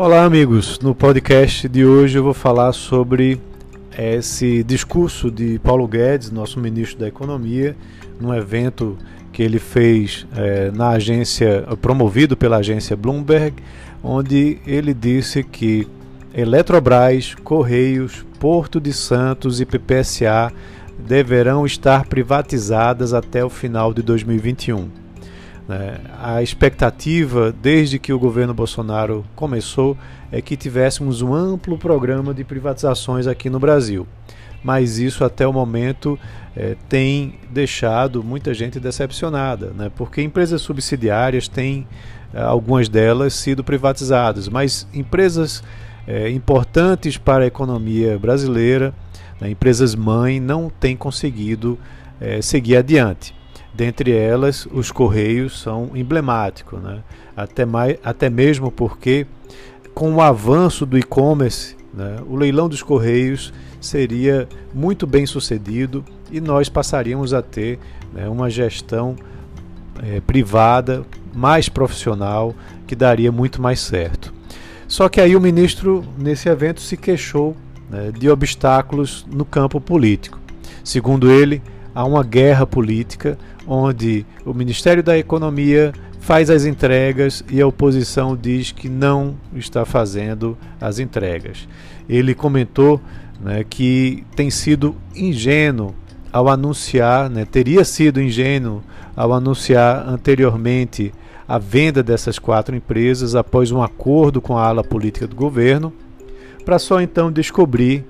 Olá, amigos. No podcast de hoje eu vou falar sobre esse discurso de Paulo Guedes, nosso ministro da Economia, num evento que ele fez é, na agência, promovido pela agência Bloomberg, onde ele disse que Eletrobras, Correios, Porto de Santos e PPSA deverão estar privatizadas até o final de 2021. Né? A expectativa, desde que o governo Bolsonaro começou, é que tivéssemos um amplo programa de privatizações aqui no Brasil. Mas isso até o momento é, tem deixado muita gente decepcionada, né? porque empresas subsidiárias têm, é, algumas delas, sido privatizadas, mas empresas é, importantes para a economia brasileira, né, empresas mãe, não têm conseguido é, seguir adiante. Dentre elas, os correios são emblemáticos, né? até, mais, até mesmo porque, com o avanço do e-commerce, né, o leilão dos correios seria muito bem sucedido e nós passaríamos a ter né, uma gestão é, privada mais profissional que daria muito mais certo. Só que aí o ministro, nesse evento, se queixou né, de obstáculos no campo político. Segundo ele, há uma guerra política onde o Ministério da Economia faz as entregas e a oposição diz que não está fazendo as entregas. Ele comentou né, que tem sido ingênuo ao anunciar, né, teria sido ingênuo ao anunciar anteriormente a venda dessas quatro empresas após um acordo com a ala política do governo, para só então descobrir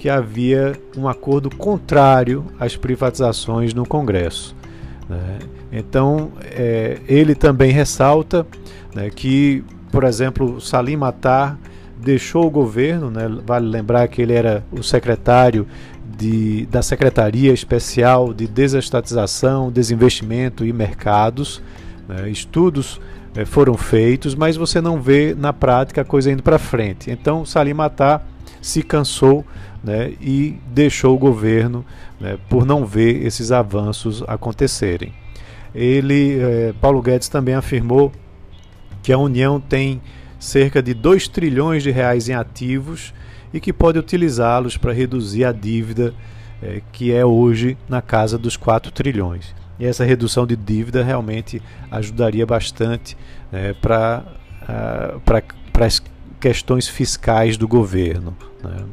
que havia um acordo contrário às privatizações no Congresso. Né? Então, é, ele também ressalta né, que, por exemplo, Salim Matar deixou o governo, né, vale lembrar que ele era o secretário de, da Secretaria Especial de Desestatização, Desinvestimento e Mercados. Né, estudos é, foram feitos, mas você não vê na prática a coisa indo para frente. Então, Salim Matar se cansou né, e deixou o governo né, por não ver esses avanços acontecerem. Ele, eh, Paulo Guedes também afirmou que a União tem cerca de 2 trilhões de reais em ativos e que pode utilizá-los para reduzir a dívida eh, que é hoje na casa dos 4 trilhões. E essa redução de dívida realmente ajudaria bastante né, para uh, as questões fiscais do governo. Né.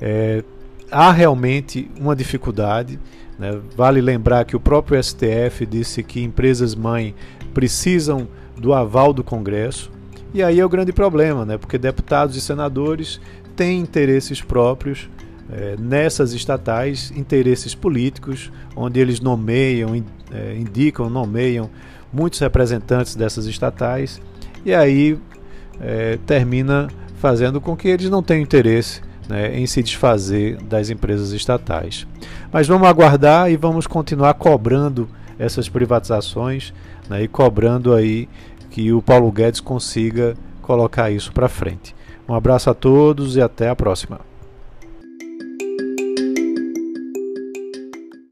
É, há realmente uma dificuldade. Né? Vale lembrar que o próprio STF disse que empresas mãe precisam do aval do Congresso. E aí é o grande problema, né? porque deputados e senadores têm interesses próprios é, nessas estatais, interesses políticos, onde eles nomeiam, é, indicam, nomeiam muitos representantes dessas estatais, e aí é, termina fazendo com que eles não tenham interesse né, em se desfazer das empresas estatais. Mas vamos aguardar e vamos continuar cobrando essas privatizações né, e cobrando aí que o Paulo Guedes consiga colocar isso para frente. Um abraço a todos e até a próxima.